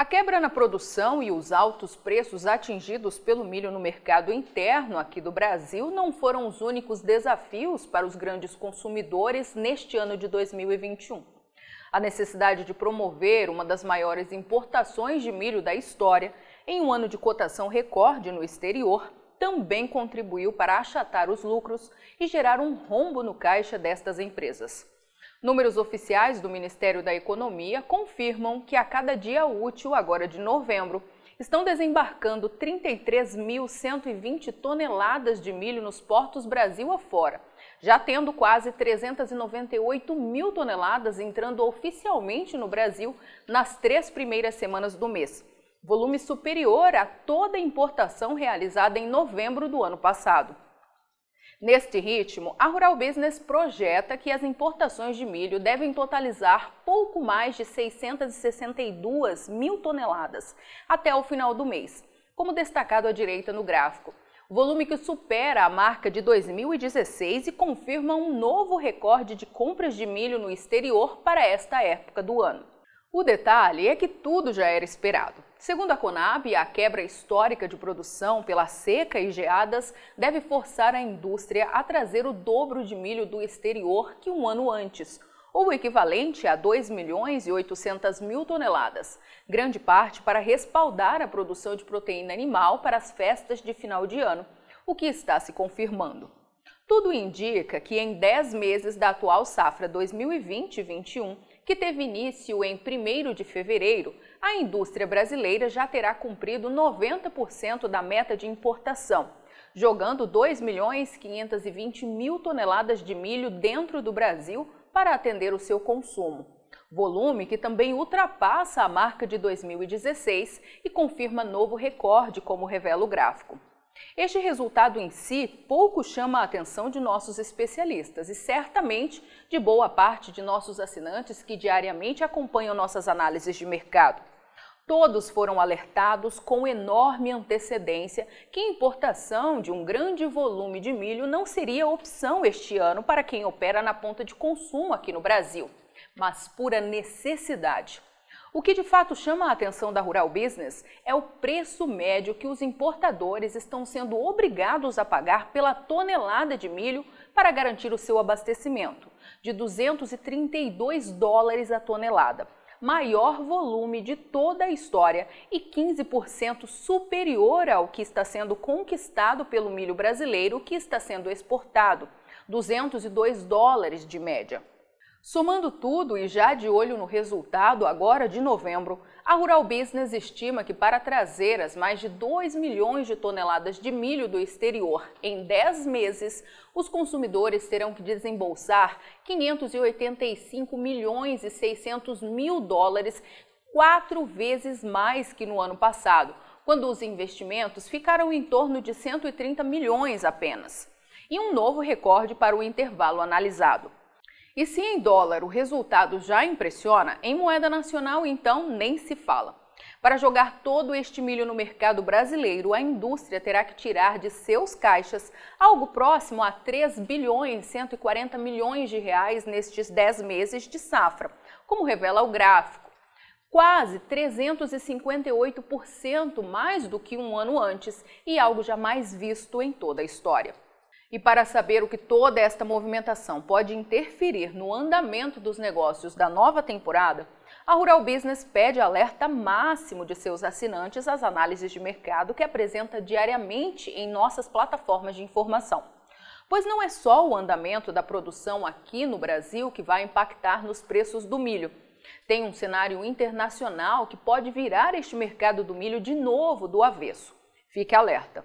A quebra na produção e os altos preços atingidos pelo milho no mercado interno aqui do Brasil não foram os únicos desafios para os grandes consumidores neste ano de 2021. A necessidade de promover uma das maiores importações de milho da história em um ano de cotação recorde no exterior também contribuiu para achatar os lucros e gerar um rombo no caixa destas empresas. Números oficiais do Ministério da Economia confirmam que a cada dia útil, agora de novembro, estão desembarcando 33.120 toneladas de milho nos portos Brasil afora, já tendo quase 398 mil toneladas entrando oficialmente no Brasil nas três primeiras semanas do mês, volume superior a toda a importação realizada em novembro do ano passado. Neste ritmo, a Rural Business projeta que as importações de milho devem totalizar pouco mais de 662 mil toneladas até o final do mês, como destacado à direita no gráfico. Volume que supera a marca de 2016 e confirma um novo recorde de compras de milho no exterior para esta época do ano. O detalhe é que tudo já era esperado. Segundo a Conab, a quebra histórica de produção pela seca e geadas deve forçar a indústria a trazer o dobro de milho do exterior que um ano antes, ou o equivalente a 2 milhões e 800 mil toneladas, grande parte para respaldar a produção de proteína animal para as festas de final de ano, o que está se confirmando. Tudo indica que em 10 meses da atual safra 2020-21, que teve início em 1 de fevereiro, a indústria brasileira já terá cumprido 90% da meta de importação, jogando 2 milhões 520 mil toneladas de milho dentro do Brasil para atender o seu consumo. Volume que também ultrapassa a marca de 2016 e confirma novo recorde, como revela o gráfico. Este resultado em si pouco chama a atenção de nossos especialistas e certamente de boa parte de nossos assinantes que diariamente acompanham nossas análises de mercado. Todos foram alertados com enorme antecedência que a importação de um grande volume de milho não seria opção este ano para quem opera na ponta de consumo aqui no Brasil, mas pura necessidade. O que de fato chama a atenção da Rural Business é o preço médio que os importadores estão sendo obrigados a pagar pela tonelada de milho para garantir o seu abastecimento, de 232 dólares a tonelada, maior volume de toda a história e 15% superior ao que está sendo conquistado pelo milho brasileiro que está sendo exportado, 202 dólares de média. Somando tudo e já de olho no resultado agora de novembro, a Rural Business estima que para trazer as mais de 2 milhões de toneladas de milho do exterior em 10 meses, os consumidores terão que desembolsar 585 milhões e 600 mil dólares, quatro vezes mais que no ano passado, quando os investimentos ficaram em torno de 130 milhões apenas. E um novo recorde para o intervalo analisado. E se em dólar o resultado já impressiona, em moeda nacional então nem se fala. Para jogar todo este milho no mercado brasileiro, a indústria terá que tirar de seus caixas algo próximo a 3 bilhões 140 milhões de reais nestes 10 meses de safra, como revela o gráfico. Quase 358% mais do que um ano antes e algo jamais visto em toda a história. E para saber o que toda esta movimentação pode interferir no andamento dos negócios da nova temporada, a Rural Business pede alerta máximo de seus assinantes às análises de mercado que apresenta diariamente em nossas plataformas de informação. Pois não é só o andamento da produção aqui no Brasil que vai impactar nos preços do milho. Tem um cenário internacional que pode virar este mercado do milho de novo do avesso. Fique alerta!